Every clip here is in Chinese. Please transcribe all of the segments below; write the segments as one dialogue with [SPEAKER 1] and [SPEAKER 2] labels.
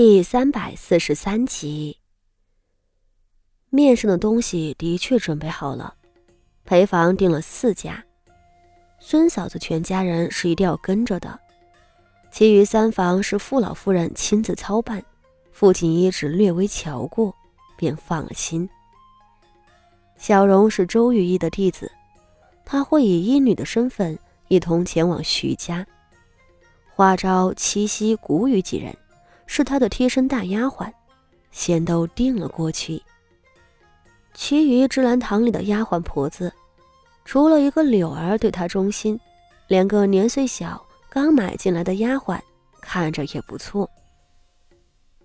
[SPEAKER 1] 第三百四十三集，面上的东西的确准备好了，陪房订了四家，孙嫂子全家人是一定要跟着的，其余三房是傅老夫人亲自操办，父亲也只略微瞧过，便放了心。小荣是周玉意的弟子，他会以医女的身份一同前往徐家，花招、七夕、谷雨几人。是他的贴身大丫鬟，先都定了过去。其余芝兰堂里的丫鬟婆子，除了一个柳儿对他忠心，两个年岁小、刚买进来的丫鬟看着也不错。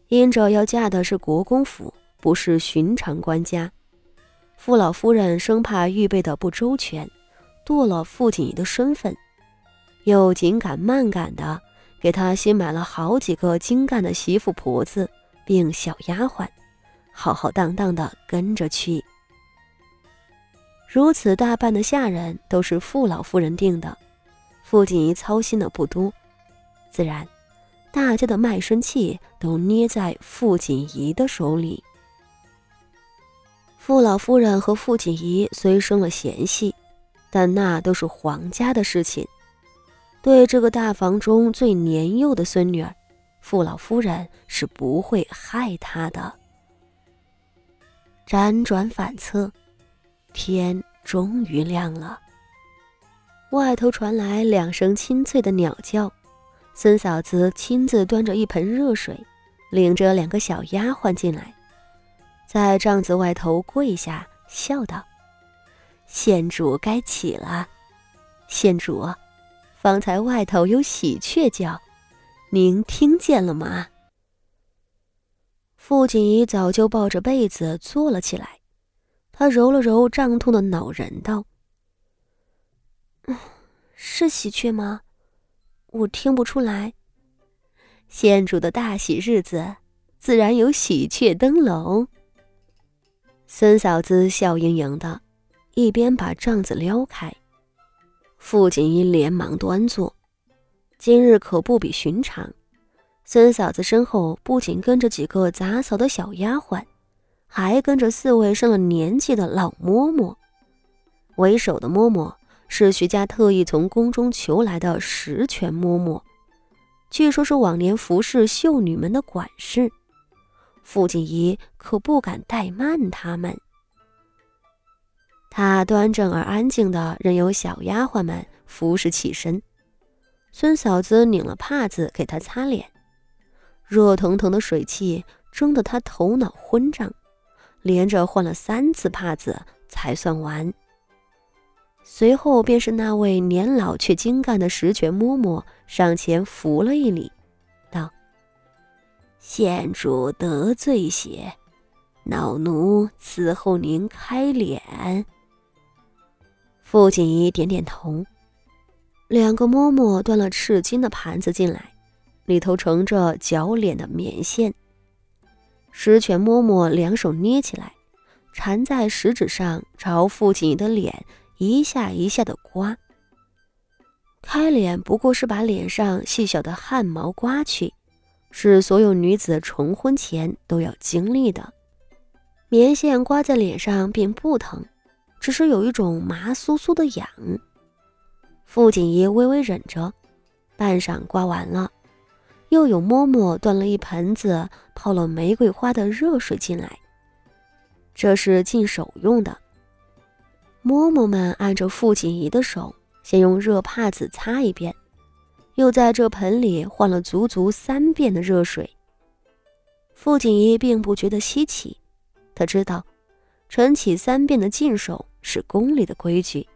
[SPEAKER 1] 因着要嫁的是国公府，不是寻常官家，傅老夫人生怕预备的不周全，堕了傅锦仪的身份，又紧赶慢赶的。给他新买了好几个精干的媳妇婆子，并小丫鬟，浩浩荡荡的跟着去。如此大半的下人都是傅老夫人定的，傅锦仪操心的不多，自然，大家的卖身契都捏在傅锦仪的手里。傅老夫人和傅锦仪虽生了嫌隙，但那都是皇家的事情。对这个大房中最年幼的孙女儿，傅老夫人是不会害她的。辗转反侧，天终于亮了。外头传来两声清脆的鸟叫，孙嫂子亲自端着一盆热水，领着两个小丫鬟进来，在帐子外头跪下，笑道：“县主该起了，县主。”方才外头有喜鹊叫，您听见了吗？傅锦仪早就抱着被子坐了起来，他揉了揉胀痛的脑仁，道：“是喜鹊吗？我听不出来。县主的大喜日子，自然有喜鹊登楼。”孙嫂子笑盈盈的，一边把帐子撩开。傅锦衣连忙端坐，今日可不比寻常。孙嫂子身后不仅跟着几个杂嫂的小丫鬟，还跟着四位上了年纪的老嬷嬷。为首的嬷嬷是徐家特意从宫中求来的十全嬷嬷，据说是往年服侍秀女们的管事。傅锦仪可不敢怠慢他们。他端正而安静的，任由小丫鬟们服侍起身。孙嫂子拧了帕子给他擦脸，热腾腾的水汽蒸得他头脑昏胀，连着换了三次帕子才算完。随后便是那位年老却精干的十全嬷嬷上前扶了一礼，道：“县主得罪些，老奴伺候您开脸。”傅锦仪点点头，两个嬷嬷端了赤金的盘子进来，里头盛着绞脸的棉线。十全嬷嬷两手捏起来，缠在食指上，朝傅锦仪的脸一下一下的刮。开脸不过是把脸上细小的汗毛刮去，是所有女子重婚前都要经历的。棉线刮在脸上并不疼。只是有一种麻酥酥的痒，傅锦衣微微忍着，半晌刮完了，又有嬷嬷端了一盆子泡了玫瑰花的热水进来，这是净手用的。嬷嬷们按着傅锦仪的手，先用热帕子擦一遍，又在这盆里换了足足三遍的热水。傅锦仪并不觉得稀奇，他知道，晨起三遍的净手。是宫里的规矩，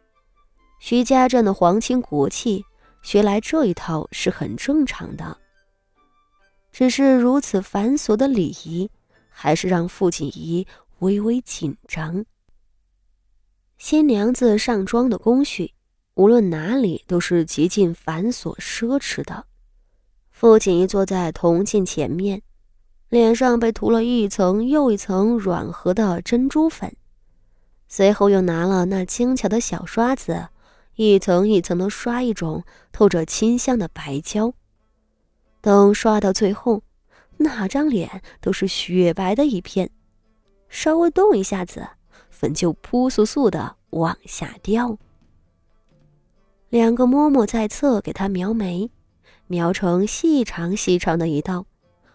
[SPEAKER 1] 徐家镇的皇亲国戚学来这一套是很正常的。只是如此繁琐的礼仪，还是让傅锦仪微微紧张。新娘子上妆的工序，无论哪里都是极尽繁琐奢侈的。傅锦仪坐在铜镜前面，脸上被涂了一层又一层软和的珍珠粉。随后又拿了那精巧的小刷子，一层一层的刷一种透着清香的白胶。等刷到最后，那张脸都是雪白的一片，稍微动一下子，粉就扑簌簌的往下掉。两个嬷嬷在侧给他描眉，描成细长细长的一道，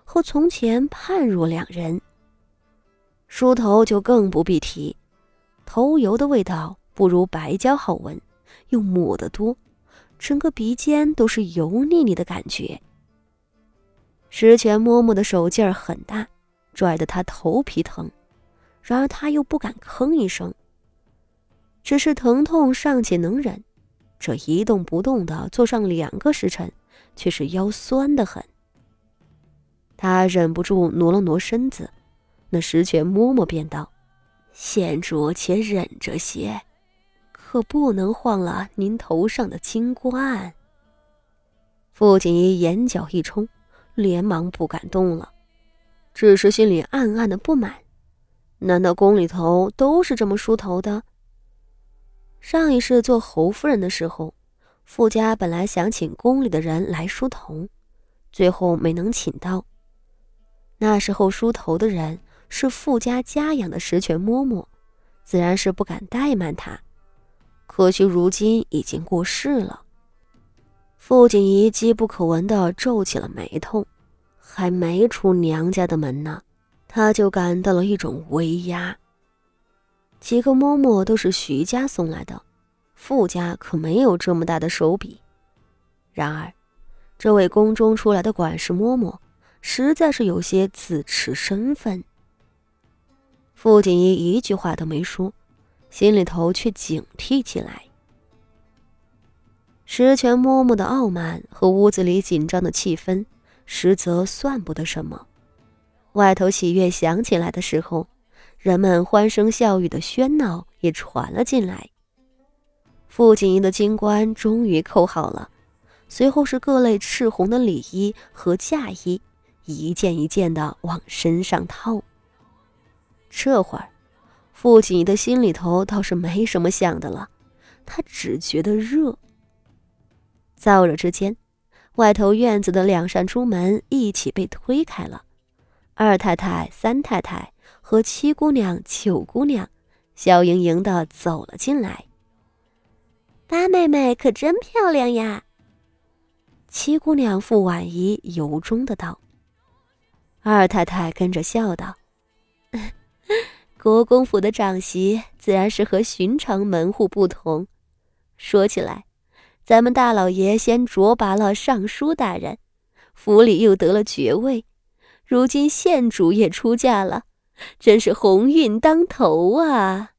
[SPEAKER 1] 和从前判若两人。梳头就更不必提，头油的味道不如白胶好闻，又抹得多，整个鼻尖都是油腻腻的感觉。石泉嬷嬷的手劲儿很大，拽得他头皮疼，然而他又不敢吭一声，只是疼痛尚且能忍，这一动不动的坐上两个时辰，却是腰酸得很。他忍不住挪了挪身子，那石泉嬷嬷便道：“县主且忍着些，可不能晃了您头上的金冠。”傅锦衣眼角一冲。连忙不敢动了，只是心里暗暗的不满。难道宫里头都是这么梳头的？上一世做侯夫人的时候，傅家本来想请宫里的人来梳头，最后没能请到。那时候梳头的人是傅家家养的石泉嬷嬷，自然是不敢怠慢她。可惜如今已经过世了。傅景仪机不可闻地皱起了眉头，还没出娘家的门呢，他就感到了一种威压。几个嬷嬷都是徐家送来的，傅家可没有这么大的手笔。然而，这位宫中出来的管事嬷嬷，实在是有些自持身份。傅锦仪一句话都没说，心里头却警惕起来。石泉嬷嬷的傲慢和屋子里紧张的气氛，实则算不得什么。外头喜悦响起来的时候，人们欢声笑语的喧闹也传了进来。傅锦衣的金冠终于扣好了，随后是各类赤红的礼衣和嫁衣，一件一件的往身上套。这会儿，傅锦衣的心里头倒是没什么想的了，他只觉得热。燥热之间，外头院子的两扇朱门一起被推开了。二太太、三太太和七姑娘、九姑娘笑盈盈的走了进来。
[SPEAKER 2] 八妹妹可真漂亮呀！
[SPEAKER 1] 七姑娘傅婉仪由衷的道。二太太跟着笑道：“
[SPEAKER 2] 国公府的长媳自然是和寻常门户不同。说起来。”咱们大老爷先擢拔了尚书大人，府里又得了爵位，如今县主也出嫁了，真是鸿运当头啊！